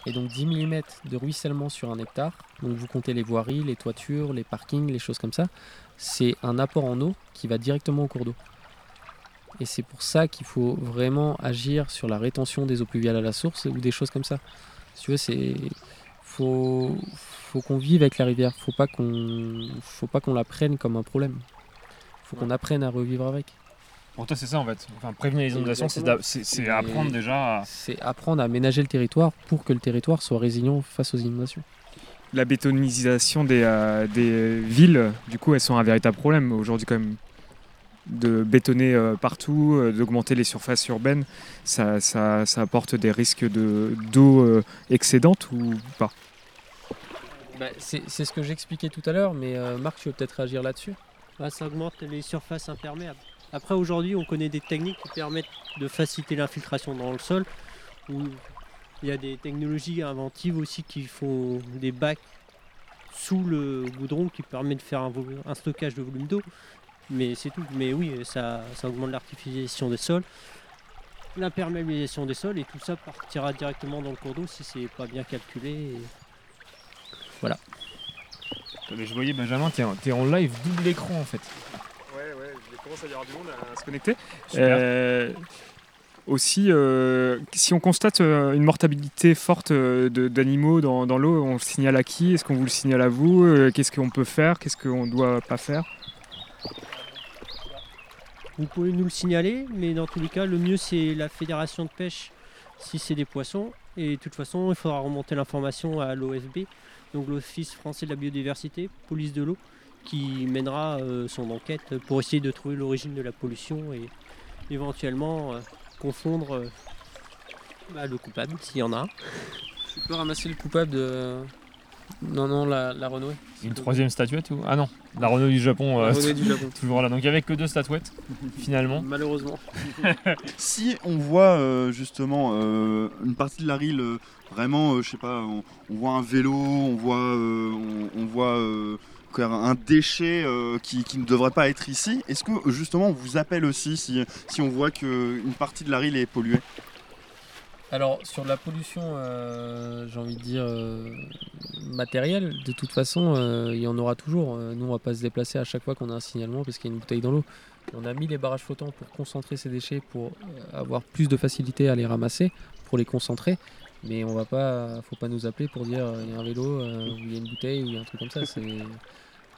Et donc 10 mm de ruissellement sur un hectare, donc vous comptez les voiries, les toitures, les parkings, les choses comme ça, c'est un apport en eau qui va directement au cours d'eau. Et c'est pour ça qu'il faut vraiment agir sur la rétention des eaux pluviales à la source ou des choses comme ça. Si tu veux, c'est faut, faut qu'on vive avec la rivière. Faut pas qu'on, faut pas qu'on la prenne comme un problème. Faut qu'on apprenne à revivre avec. Pour toi, c'est ça en fait. Enfin, prévenir les inondations, c'est apprendre déjà à. C'est apprendre à aménager le territoire pour que le territoire soit résilient face aux inondations. La bétonisation des, euh, des villes, du coup, elles sont un véritable problème aujourd'hui quand même. De bétonner euh, partout, euh, d'augmenter les surfaces urbaines, ça, ça, ça apporte des risques de- d'eau euh, excédente ou pas? Bah, c'est c'est ce que j'expliquais tout à l'heure, mais euh, Marc, tu veux peut-être réagir là-dessus? Bah, ça augmente les surfaces imperméables. Après, aujourd'hui, on connaît des techniques qui permettent de faciliter l'infiltration dans le sol. Où il y a des technologies inventives aussi qui font des bacs sous le goudron qui permet de faire un stockage de volume d'eau. Mais c'est tout. Mais oui, ça, ça augmente l'artificialisation des sols, l'imperméabilisation des sols, et tout ça partira directement dans le cours d'eau si c'est pas bien calculé. et- Voilà. Mais je voyais Benjamin, t'es en, en live double écran en fait. Ouais, ouais, il commence à y avoir du monde à se connecter. Super. Euh, aussi, euh, si on constate euh, une mortalité forte euh, d'animaux dans, dans l'eau, on le signale à qui? Est-ce qu'on vous le signale à vous? Euh, Qu'est-ce qu'on peut faire? Qu'est-ce qu'on ne doit pas faire? Vous pouvez nous le signaler, mais dans tous les cas, le mieux c'est la fédération de pêche si c'est des poissons. Et de toute façon, il faudra remonter l'information à l'OFB, donc l'Office français de la biodiversité, police de l'eau, qui mènera euh, son enquête pour essayer de trouver l'origine de la pollution et éventuellement euh, confondre euh, bah, le coupable, s'il y en a. Tu peux ramasser le coupable de. Non, non, la, la Renault. Une troisième statuette ou Ah non, la Renault du Japon. euh, La Renault du Japon. Toujours là. Donc il n'y avait que deux statuettes finalement. Malheureusement. Si on voit euh, justement euh, une partie de la rille euh, vraiment, euh, je sais pas, on, on voit un vélo, on voit, euh, on, on voit euh, un déchet euh, qui, qui ne devrait pas être ici, est-ce que justement on vous appelle aussi si, si on voit qu'une partie de la rille est polluée? Alors, sur la pollution, euh, j'ai envie de dire euh, matérielle, de toute façon, euh, il y en aura toujours. Nous, on va pas se déplacer à chaque fois qu'on a un signalement parce qu'il y a une bouteille dans l'eau. On a mis les barrages flottants pour concentrer ces déchets, pour avoir plus de facilité à les ramasser, pour les concentrer. Mais on va pas, faut pas nous appeler pour dire il y a un vélo, il y a une bouteille, ou il y a un truc comme ça.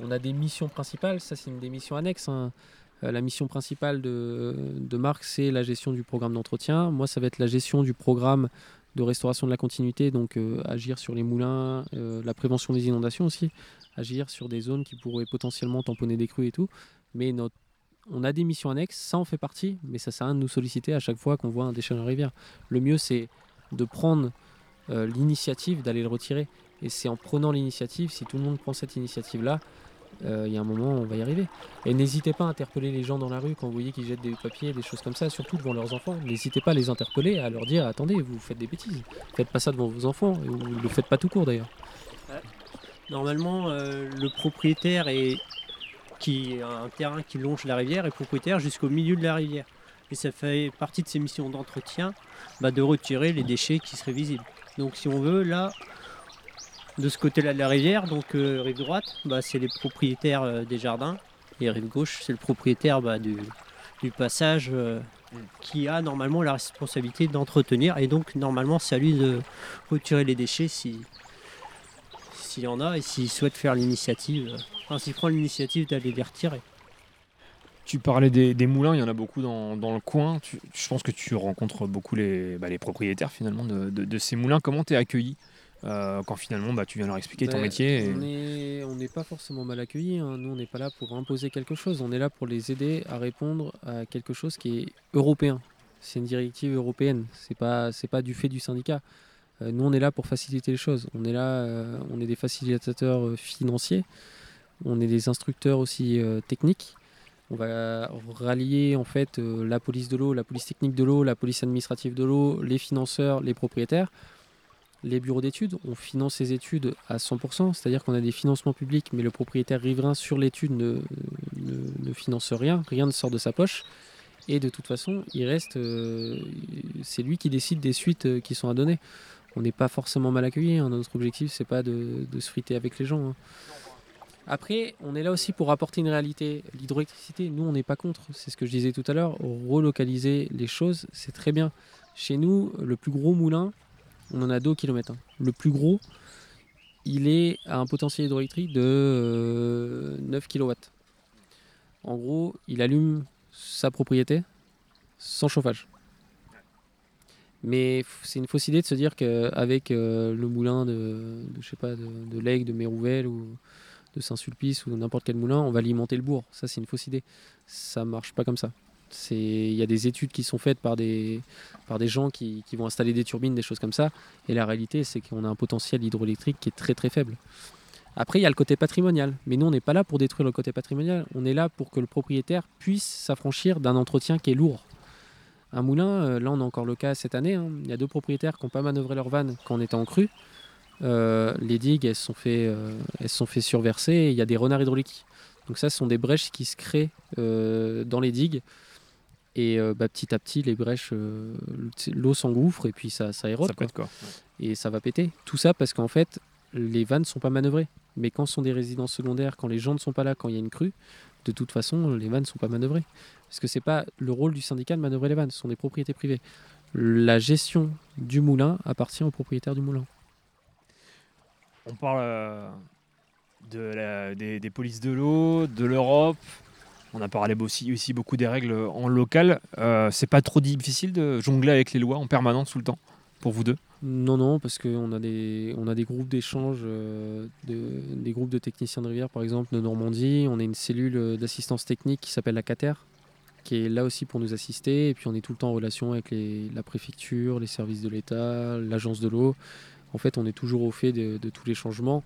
On a des missions principales, ça c'est une des missions annexes. hein. Euh, la mission principale de, Marc, c'est la gestion du programme d'entretien. Moi, ça va être la gestion du programme de restauration de la continuité, donc euh, agir sur les moulins, euh, la prévention des inondations aussi, agir sur des zones qui pourraient potentiellement tamponner des crues et tout. Mais on a des missions annexes, ça en fait partie, mais ça sert à rien de nous solliciter à chaque fois qu'on voit un déchet dans la rivière. Le mieux, c'est de prendre l'initiative d'aller le retirer. Et c'est en prenant l'initiative, si tout le monde prend cette initiative-là, il y a un moment, on va y arriver. Et n'hésitez pas à interpeller les gens dans la rue quand vous voyez qu'ils jettent des papiers, des choses comme ça, surtout devant leurs enfants. N'hésitez pas à les interpeller, à leur dire attendez, vous faites des bêtises. Faites pas ça devant vos enfants, vous ne le faites pas tout court d'ailleurs. Normalement, euh, le propriétaire est, qui a un terrain qui longe la rivière est propriétaire jusqu'au milieu de la rivière. Et ça fait partie de ses missions d'entretien bah, de retirer les déchets qui seraient visibles. Donc si on veut, là, de ce côté-là de la rivière, donc euh, rive droite, bah, c'est les propriétaires euh, des jardins. Et rive gauche, c'est le propriétaire bah, du, passage euh, qui a normalement la responsabilité d'entretenir. Et donc normalement, c'est à lui de retirer les déchets si, s'il y en a et s'il souhaite faire l'initiative, enfin s'il prend l'initiative d'aller les retirer. Tu parlais des, moulins, il y en a beaucoup dans, le coin. Je pense que tu rencontres beaucoup les, bah, propriétaires finalement de, de- de ces moulins. Comment t'es accueilli? Euh, quand finalement bah, tu viens leur expliquer ton métier et- On est- on n'est pas forcément mal accueillis. hein. Nous, on n'est pas là pour imposer quelque chose. On est là pour les aider à répondre à quelque chose qui est européen. C'est une directive européenne. C'est pas, c'est pas du fait du syndicat. Euh, nous, on est là pour faciliter les choses. On est là, euh, on est des facilitateurs financiers. On est des instructeurs aussi techniques. On va rallier en fait la police de l'eau, la police technique de l'eau, la police administrative de l'eau, les financeurs, les propriétaires les bureaux d'études, on finance ces études à 100%, c'est-à-dire qu'on a des financements publics, mais le propriétaire riverain sur l'étude ne, finance rien, rien ne sort de sa poche. Et de toute façon, il reste, euh, c'est lui qui décide des suites euh, qui sont à donner. On n'est pas forcément mal accueilli. hein. Notre objectif, c'est pas de, de se friter avec les gens. hein. Après, on est là aussi pour apporter une réalité. L'hydroélectricité, nous, on n'est pas contre. C'est ce que je disais tout à l'heure. Relocaliser les choses, c'est très bien. Chez nous, le plus gros moulin, on en a 2 km. Le plus gros, il est à un potentiel hydroélectrique de euh, 9 kW. En gros, il allume sa propriété sans chauffage. Mais c'est une fausse idée de se dire qu'avec euh, le moulin de, de, de, de de Mérouvel ou de Saint-Sulpice ou n'importe quel moulin, on va alimenter le bourg. Ça, c'est une fausse idée. Ça marche pas comme ça. Il y a des études qui sont faites par des, par des gens qui, qui vont installer des turbines, des choses comme ça. Et la réalité, c'est qu'on a un potentiel hydroélectrique qui est très très faible. Après, il y a le côté patrimonial. Mais nous, on n'est pas là pour détruire le côté patrimonial. On est là pour que le propriétaire puisse s'affranchir d'un entretien qui est lourd. Un moulin, euh, là, on a encore le cas cette année. hein. Il y a deux propriétaires qui n'ont pas manœuvré leur vanne quand on était en crue. Euh, les digues, elles se sont fait, euh, elles sont surverser. et Il y a des renards hydrauliques. Donc ça, ce sont des brèches qui se créent dans les digues. Et euh, bah, petit à petit, les brèches, euh, l'eau s'engouffre et puis ça, ça érode. Ça quoi. pète quoi. Et ça va péter. Tout ça parce qu'en fait, les vannes ne sont pas manœuvrées. Mais quand ce sont des résidences secondaires, quand les gens ne sont pas là, quand il y a une crue, de toute façon, les vannes ne sont pas manœuvrées. Parce que c'est pas le rôle du syndicat de manœuvrer les vannes, ce sont des propriétés privées. La gestion du moulin appartient au propriétaire du moulin. On parle euh, de la- des, des polices de l'eau, de l'Europe. On a parlé aussi, beaucoup des règles en local. Euh, c'est pas trop difficile de jongler avec les lois en permanence tout le temps pour vous deux? Non, non, parce qu'on a des, des groupes d'échange, euh, de- des groupes de techniciens de rivière, par exemple, de Normandie. On a une cellule euh, d'assistance technique qui s'appelle la CATER, qui est là aussi pour nous assister. Et puis on est tout le temps en relation avec la préfecture, les services de l'État, l'agence de l'eau. En fait, on est toujours au fait de tous les changements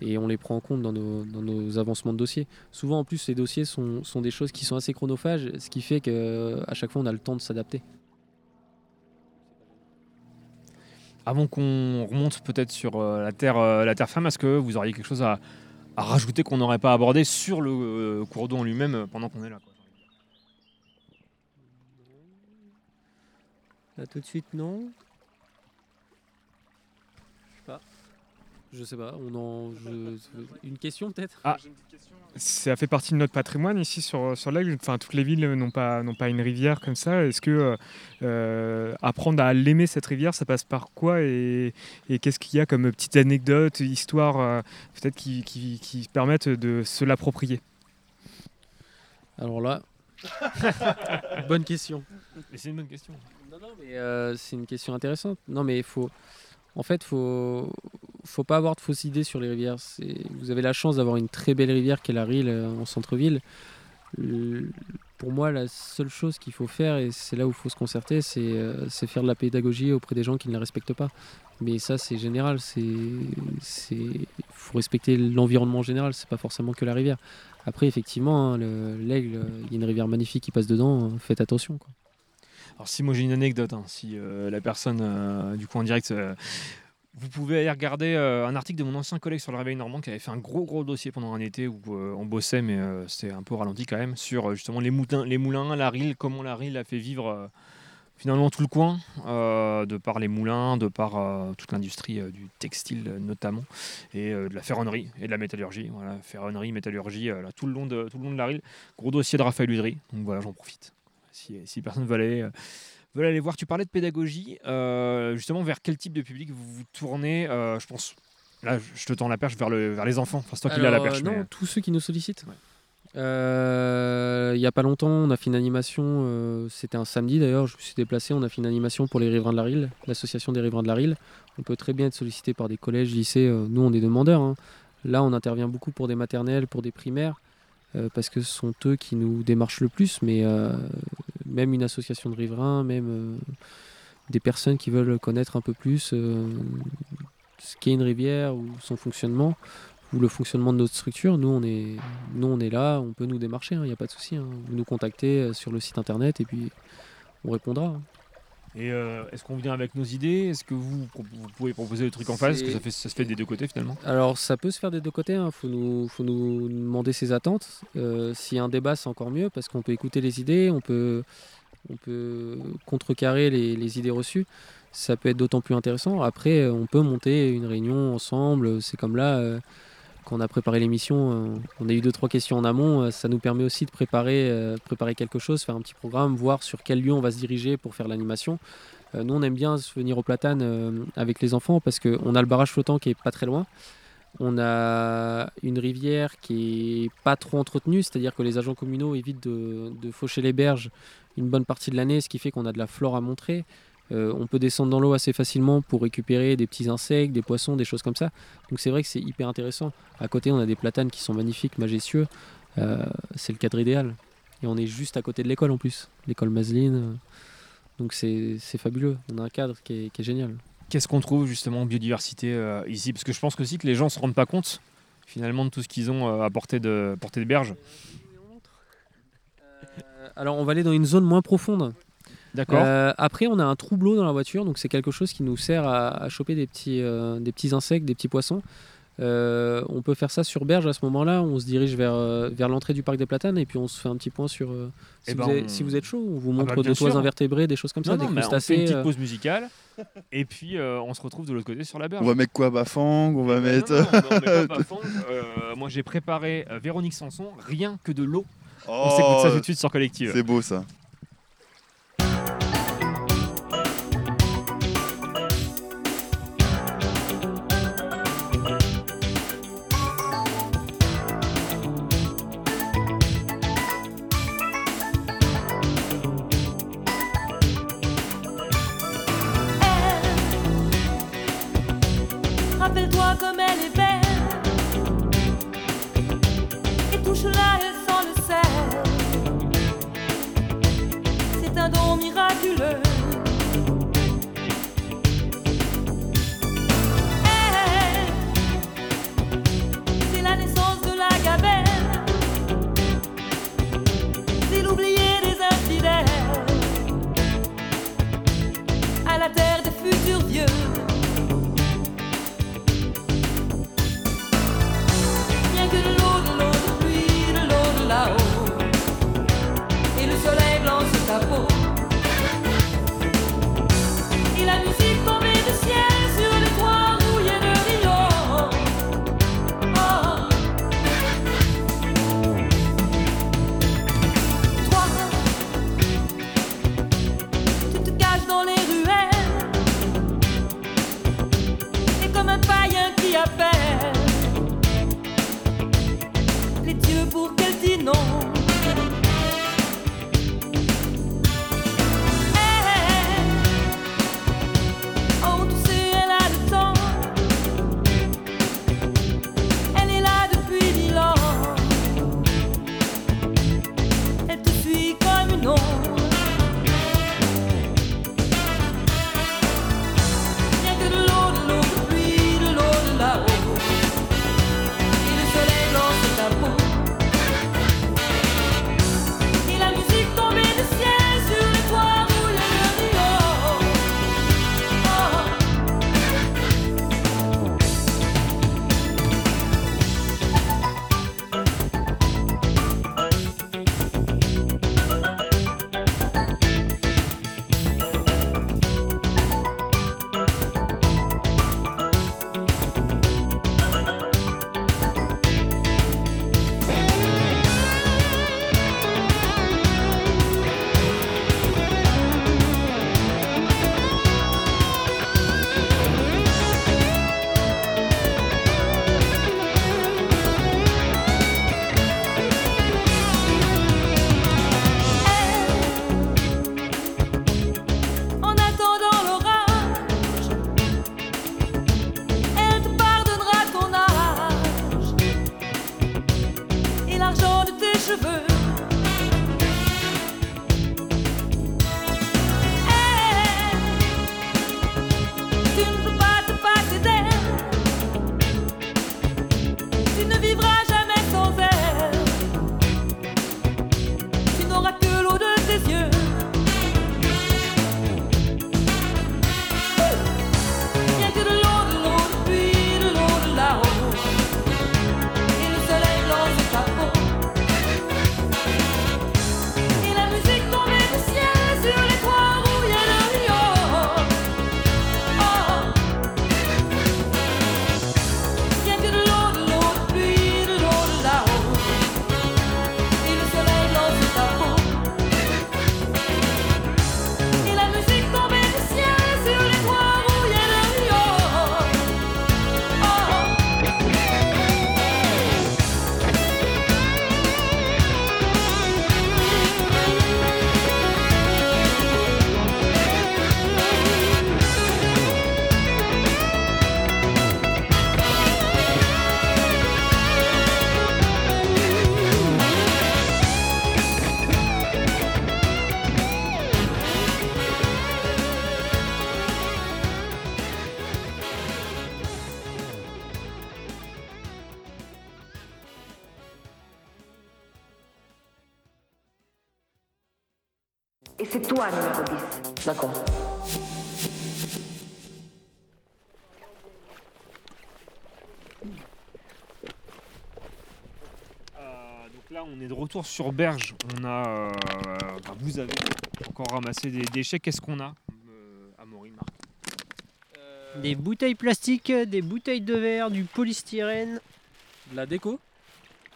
et on les prend en compte dans nos, dans nos avancements de dossiers. Souvent, en plus, ces dossiers sont, sont des choses qui sont assez chronophages, ce qui fait qu'à chaque fois, on a le temps de s'adapter. Avant qu'on remonte peut-être sur euh, la, terre, euh, la terre ferme, est-ce que vous auriez quelque chose à, à rajouter qu'on n'aurait pas abordé sur le euh, cours d'eau en lui-même euh, pendant qu'on est là quoi Là, tout de suite, non. Je sais pas, on en, je- une question peut-être? Ah, ça fait partie de notre patrimoine ici sur, sur l'Aigle. Enfin, toutes les villes n'ont pas, n'ont pas une rivière comme ça. Est-ce que euh, euh, apprendre à l'aimer cette rivière, ça passe par quoi? Et, et qu'est-ce qu'il y a comme petites anecdotes, histoires, euh, peut-être qui, qui, qui permettent de se l'approprier? Alors là, bonne question. Mais c'est une bonne question. Non, non, mais euh, c'est une question intéressante. Non, mais il faut. En fait, faut faut pas avoir de fausses idées sur les rivières. Vous avez la chance d'avoir une très belle rivière qui est la Rille euh, en centre-ville. Le- Pour moi, la seule chose qu'il faut faire, et c'est là où il faut se concerter, c'est euh, c'est faire de la pédagogie auprès des gens qui ne la respectent pas. Mais ça, c'est général. C'est faut respecter l'environnement en général. C'est pas forcément que la rivière. Après, effectivement, hein, le- l'aigle, il y a une rivière magnifique qui passe dedans. Faites attention. Alors si moi j'ai une anecdote, hein, si euh, la personne euh, du coup en direct, euh, vous pouvez aller regarder un article de mon ancien collègue sur le réveil normand qui avait fait un gros gros dossier pendant un été où on bossait mais c'était un peu ralenti quand même sur justement les moulins, les moulins, la rille, comment la rille a fait vivre finalement tout le coin de par les moulins, de par toute l'industrie du textile notamment et de la ferronnerie et de la métallurgie. Voilà, ferronnerie, métallurgie, tout le long de tout le long de la rille. Gros dossier de Raphaël Udry. Donc voilà, j'en profite si, si personne veut aller, euh, veut aller voir. Tu parlais de pédagogie. euh, justement, vers quel type de public vous vous tournez euh, Je pense. Là, je te tends la perche vers, le, vers les enfants. Enfin, c'est toi qui l'as la perche. non, mais- tous ceux qui nous sollicitent. Euh, Il n'y a pas longtemps, on a fait une animation, euh, c'était un samedi d'ailleurs, je me suis déplacé, on a fait une animation pour les riverains de la Rille, l'association des riverains de la Rille. On peut très bien être sollicité par des collèges, lycées, euh, nous on est demandeurs. hein. Là on intervient beaucoup pour des maternelles, pour des primaires, parce que ce sont eux qui nous démarchent le plus, mais euh, même une association de riverains, même euh, des personnes qui veulent connaître un peu plus euh, ce qu'est une rivière ou son fonctionnement ou le fonctionnement de notre structure, nous on est, nous, on est là, on peut nous démarcher, il n'y a pas de souci. hein. Vous nous contactez euh, sur le site internet et puis on répondra. hein. Et euh, est-ce qu'on vient avec nos idées? Est-ce que vous, pouvez proposer des trucs en face? Est-ce que ça, fait, ça se fait des deux côtés finalement Alors ça peut se faire des deux côtés, il faut, nous, faut nous demander ses attentes. Euh, S'il y a un débat, c'est encore mieux parce qu'on peut écouter les idées, on peut, on peut contrecarrer les, les idées reçues. Ça peut être d'autant plus intéressant. Après, on peut monter une réunion ensemble. C'est comme là, euh, quand on a préparé l'émission, euh, on a eu deux, trois questions en amont. euh, Ça nous permet aussi de préparer, euh, préparer quelque chose, faire un petit programme, voir sur quel lieu on va se diriger pour faire l'animation. Nous, on aime bien se venir au platane avec les enfants parce qu'on a le barrage flottant qui est pas très loin. On a une rivière qui est pas trop entretenue, c'est-à-dire que les agents communaux évitent de faucher les berges une bonne partie de l'année, ce qui fait qu'on a de la flore à montrer. Euh, on peut descendre dans l'eau assez facilement pour récupérer des petits insectes, des poissons, des choses comme ça. Donc c'est vrai que c'est hyper intéressant. À côté, on a des platanes qui sont magnifiques, majestueux. Euh, c'est le cadre idéal. Et on est juste à côté de l'école en plus, l'école Maseline. Donc c'est c'est fabuleux. On a un cadre qui est, qui est génial. Qu'est-ce qu'on trouve justement en biodiversité euh, ici? Parce que je pense aussi que les gens se rendent pas compte finalement de tout ce qu'ils ont euh, à portée de, portée de berge. Alors on va aller dans une zone moins profonde. D'accord. Euh, après, on a un troubleau dans la voiture, donc c'est quelque chose qui nous sert à, à choper des petits, euh, des petits insectes, des petits poissons. Euh, on peut faire ça sur berge à ce moment-là. On se dirige vers, euh, vers l'entrée du parc des Platanes et puis on se fait un petit point sur. euh, si, Eh vous ben, on- si vous êtes chaud, on vous Ah montre bah, bien des toits invertébrés, des choses comme ça, Non, des non, on fait une petite pause musicale et puis euh, on se retrouve de l'autre côté sur la berge. On va mettre quoi Bafang On va mettre. Euh, moi j'ai préparé euh, Véronique Sanson, rien que de l'eau. On s'écoute ça tout de suite sur Collective. Oh, C'est beau ça. Miraculeux est de retour sur Berge. On a, euh, bah, vous avez encore ramassé des déchets. Qu'est-ce qu'on a euh, à Maury, Marc Des bouteilles plastiques, des bouteilles de verre, du polystyrène. De la déco,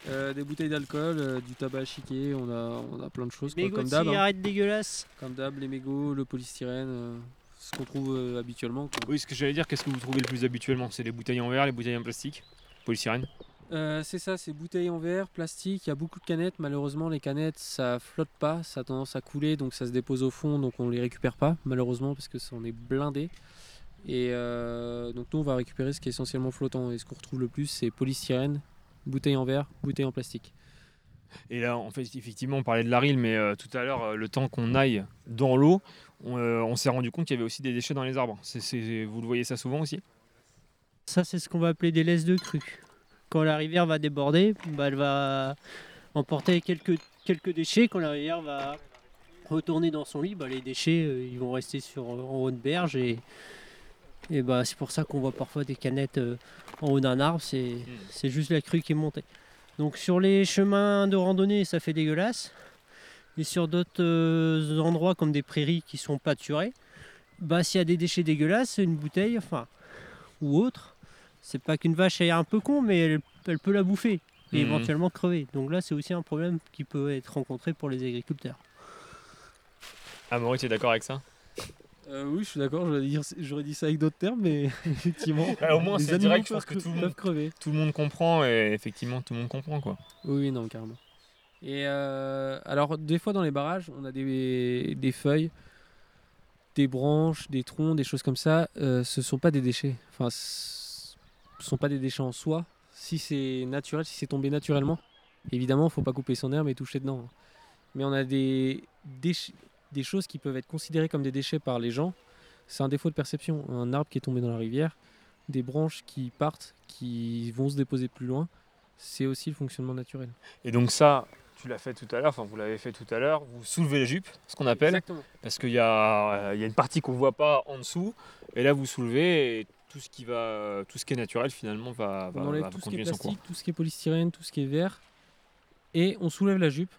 euh, des bouteilles d'alcool, euh, du tabac à chiquer, on a, on a plein de choses quoi, mégots comme de d'hab. hein. cigarettes dégueulasses. Comme d'hab, les mégots, le polystyrène, euh, ce qu'on trouve euh, habituellement. quoi. Oui, ce que j'allais dire, qu'est-ce que vous trouvez le plus habituellement? C'est les bouteilles en verre, les bouteilles en plastique Polystyrène Euh, c'est ça, c'est bouteilles en verre, plastique, il y a beaucoup de canettes. Malheureusement, les canettes, ça flotte pas, ça a tendance à couler, donc ça se dépose au fond, donc on les récupère pas, malheureusement, parce que ça en est blindé. Et euh, donc nous, on va récupérer ce qui est essentiellement flottant. Et ce qu'on retrouve le plus, c'est polystyrène, bouteilles en verre, bouteilles en plastique. Et là, en fait, effectivement, on parlait de la rille, mais euh, tout à l'heure, euh, le temps qu'on aille dans l'eau, on, euh, on s'est rendu compte qu'il y avait aussi des déchets dans les arbres. C'est- c'est- vous le voyez ça souvent aussi? Ça, c'est ce qu'on va appeler des laisses de crue. Quand la rivière va déborder, bah, elle va emporter quelques, quelques déchets. Quand la rivière va retourner dans son lit, bah, les déchets euh, ils vont rester sur, en haut de berge. Et, et bah, c'est pour ça qu'on voit parfois des canettes euh, en haut d'un arbre. C'est c'est juste la crue qui est montée. Donc sur les chemins de randonnée, ça fait dégueulasse. Et sur d'autres euh, endroits comme des prairies qui sont pâturées, bah, s'il y a des déchets dégueulasses, une bouteille, enfin, ou autre, c'est pas qu'une vache est un peu con, mais elle, elle peut la bouffer et Mhm. éventuellement crever. Donc là, c'est aussi un problème qui peut être rencontré pour les agriculteurs. Ah, Maurice, tu es d'accord avec ça? Euh, oui, je suis d'accord, j'aurais dit, ça avec d'autres termes, mais effectivement. Bah, Au moins, les c'est animaux direct, je pense que tout le monde, crever. tout le monde comprend, et effectivement, tout le monde comprend, quoi. Oui, non, carrément. Et euh, alors, des fois dans les barrages, on a des, des feuilles, des branches, des troncs, des choses comme ça. Euh, ce sont pas des déchets. Enfin, ce sont pas des déchets en soi. Si c'est naturel, si c'est tombé naturellement, évidemment, faut pas couper son herbe et toucher dedans. Mais on a des, des choses qui peuvent être considérées comme des déchets par les gens. C'est un défaut de perception. Un arbre qui est tombé dans la rivière, des branches qui partent, qui vont se déposer plus loin, c'est aussi le fonctionnement naturel. Et donc ça, tu l'as fait tout à l'heure, enfin vous l'avez fait tout à l'heure, vous soulevez la jupe, ce qu'on appelle, Exactement. parce qu'il y, a euh, y a une partie qu'on ne voit pas en dessous, et là vous soulevez, et tout ce qui, va, tout ce qui est naturel finalement va, va, on enlève va tout ce qui est cours. plastique, tout ce qui est polystyrène, tout ce qui est verre, et on soulève la jupe,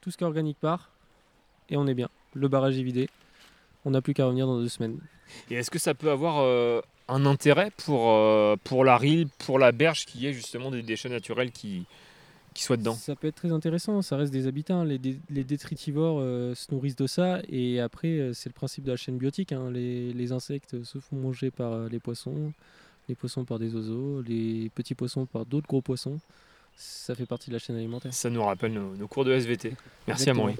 tout ce qui est organique part, et on est bien. Le barrage est vidé, on n'a plus qu'à revenir dans deux semaines. Et est-ce que ça peut avoir euh, un intérêt pour, euh, pour la rille, pour la berge, qui est justement des déchets naturels qui, qui soient dedans Ça peut être très intéressant, ça reste des habitats. hein. Les, dé- les détritivores euh, se nourrissent de ça, et après, euh, c'est le principe de la chaîne biotique. hein. Les, les insectes se font manger par euh, les poissons, les poissons par des oiseaux, les petits poissons par d'autres gros poissons. Ça fait partie de la chaîne alimentaire. Ça nous rappelle nos, nos cours de SVT. Merci Exactement. Amaury.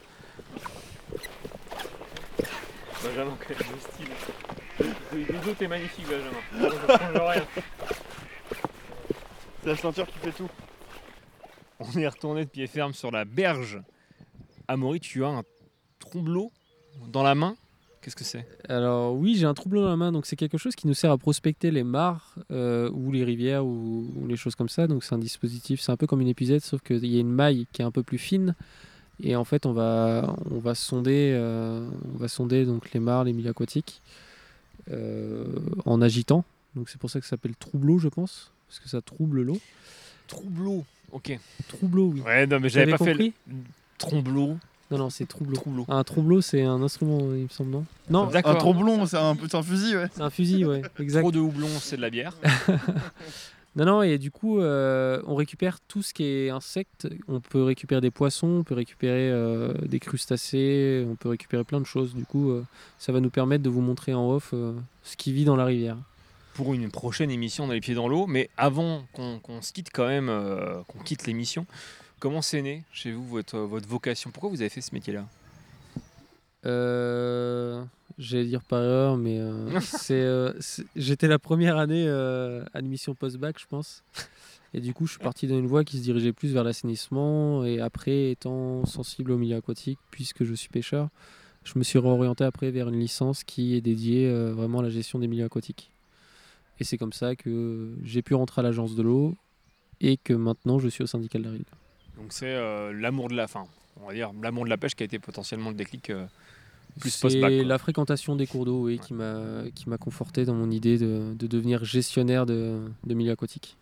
Benjamin, quel beau style. T'es magnifique, Benjamin. Je change rien. C'est la ceinture qui fait tout. On est retourné de pied ferme sur la berge. Amaury, tu as un tromblot dans la main. Qu'est-ce que c'est? Alors oui, j'ai un troublot dans la main, donc c'est quelque chose qui nous sert à prospecter les mares euh, ou les rivières ou, ou les choses comme ça. Donc c'est un dispositif, c'est un peu comme une épuisette, sauf qu'il y a une maille qui est un peu plus fine. Et en fait, on va, on va sonder, euh, on va sonder donc les mares, les milieux aquatiques euh, en agitant. Donc c'est pour ça que ça s'appelle troubleau, je pense, parce que ça trouble l'eau. Troublot, ok. Troubleau, oui. Ouais, non, mais j'avais pas fait compris le tromblot. Non, non, c'est troubleau. Troublot. Un troubleau, c'est un instrument, il me semble, non? Non, D'accord. Un tromblon, c'est un, un fusil, ouais. c'est un fusil, ouais, exact. Trop de houblon, c'est de la bière. Non, non, et du coup, euh, on récupère tout ce qui est insectes. On peut récupérer des poissons, on peut récupérer euh, des crustacés, on peut récupérer plein de choses. Du coup, euh, ça va nous permettre de vous montrer en off euh, ce qui vit dans la rivière. Pour une prochaine émission dans les pieds dans l'eau. Mais avant qu'on se quitte quand même, euh, qu'on quitte l'émission, comment c'est né chez vous votre, votre vocation? Pourquoi vous avez fait ce métier-là? Euh, J'allais dire par erreur, mais euh, c'est, euh, c'est- j'étais la première année admission post-bac, je pense. Et du coup, je suis parti dans une voie qui se dirigeait plus vers l'assainissement. Et après, étant sensible au milieu aquatique, puisque je suis pêcheur, je me suis réorienté après vers une licence qui est dédiée euh, vraiment à la gestion des milieux aquatiques. Et c'est comme ça que j'ai pu rentrer à l'agence de l'eau et que maintenant je suis au syndicat de la Rille. Donc c'est euh, l'amour de la fin, on va dire l'amour de la pêche qui a été potentiellement le déclic euh, Plus C'est la fréquentation des cours d'eau oui, qui m'a qui m'a conforté dans mon idée de, de devenir gestionnaire de, de milieu aquatique.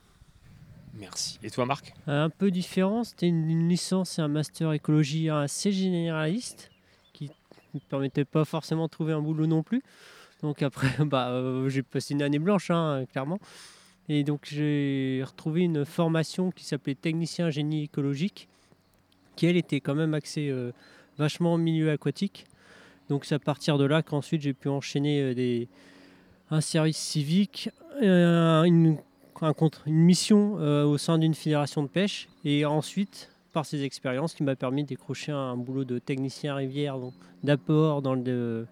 Merci. Et toi, Marc? Un peu différent, c'était une, une licence et un master écologie assez généraliste qui ne me permettait pas forcément de trouver un boulot non plus. Donc après, bah, euh, j'ai passé une année blanche, hein, clairement. Et donc j'ai retrouvé une formation qui s'appelait technicien génie écologique, qui elle était quand même axée euh, vachement au milieu aquatique. Donc c'est à partir de là qu'ensuite j'ai pu enchaîner euh, des, un service civique, euh, une, mission au sein d'une fédération de pêche, et ensuite par ces expériences qui m'a permis de décrocher un, boulot de technicien rivière, d'apport dans le,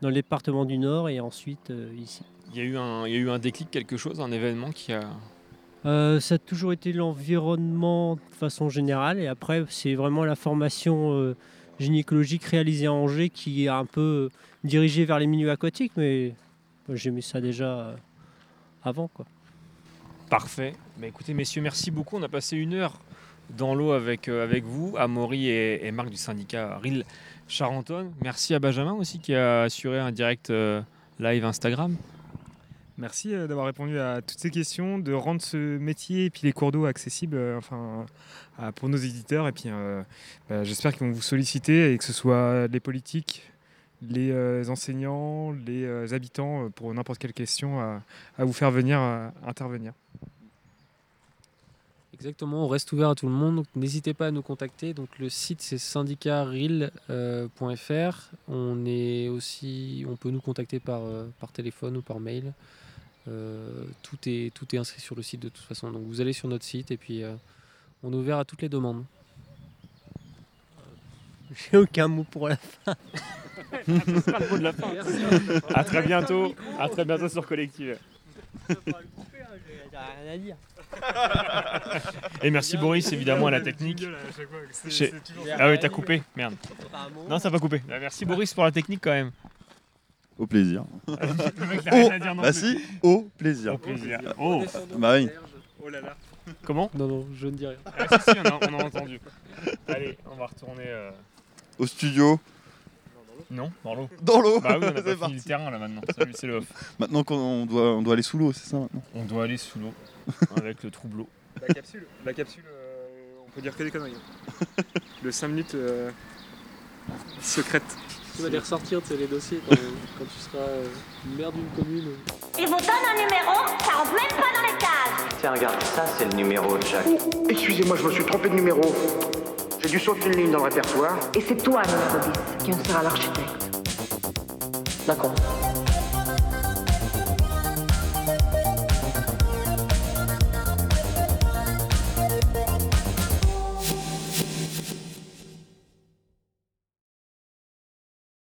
dans le département du Nord et ensuite euh, ici. il y, a eu un, il y a eu un déclic, quelque chose, un événement qui a. Euh, ça a toujours été l'environnement de façon générale et après c'est vraiment la formation euh, gynécologique réalisée à Angers qui est un peu dirigée vers les milieux aquatiques mais moi, j'aimais ça déjà avant quoi. Parfait. Bah, écoutez, messieurs, merci beaucoup. On a passé une heure dans l'eau avec, avec vous, Amaury et, et Marc du syndicat RIL Charentonne. Merci à Benjamin aussi qui a assuré un direct euh, live Instagram. Merci euh, d'avoir répondu à toutes ces questions, de rendre ce métier et puis les cours d'eau accessibles euh, enfin, pour nos éditeurs. Et puis bah, j'espère qu'ils vont vous solliciter et que ce soit les politiques, les enseignants, les habitants pour n'importe quelle question à, vous faire venir intervenir. Exactement, on reste ouvert à tout le monde, donc n'hésitez pas à nous contacter. Donc le site c'est syndicatril.fr. On est aussi, on peut nous contacter par, euh, par téléphone ou par mail. Euh, tout, est, tout est inscrit sur le site de toute façon. Donc vous allez sur notre site et puis euh, on est ouvert à toutes les demandes. J'ai aucun mot pour la fin. C'est pas le mot de la fin. À très bientôt. À très bientôt sur Collective. rien à dire. Et merci Boris évidemment à la technique. Chez- Ah oui, t'as coupé. Merde. Non, ça va coupé. Ah, Merci Boris pour la technique quand même. Au plaisir. Le mec n'a rien à dire non bah plus. si, au plaisir. Au plaisir. Oh. Bah oui. Oh là là. Comment? Non, non, je ne dis rien. Ah, si, si, on a, on a entendu. Allez, on va retourner. euh, Au studio. Non, dans l'eau. Dans l'eau. Bah oui, on a C'est pas fini parti. le terrain là maintenant. Salut, c'est le off. Maintenant qu'on on doit, on doit aller sous l'eau, c'est ça maintenant? On doit aller sous l'eau avec le troubleau. La capsule, la capsule euh, on peut dire que des conneries. Le 5 minutes euh, secrète. Tu vas les ressortir, tu sais, les dossiers quand, quand tu seras euh, maire d'une commune. Il vous donne un numéro, ça rentre même pas dans les cases. Tiens, regarde, ça c'est le numéro de Jacques. Oh, excusez-moi, je me suis trompé de numéro. J'ai dû sauter une ligne dans le répertoire. Et c'est toi, numéro 10, qui en sera l'architecte. D'accord.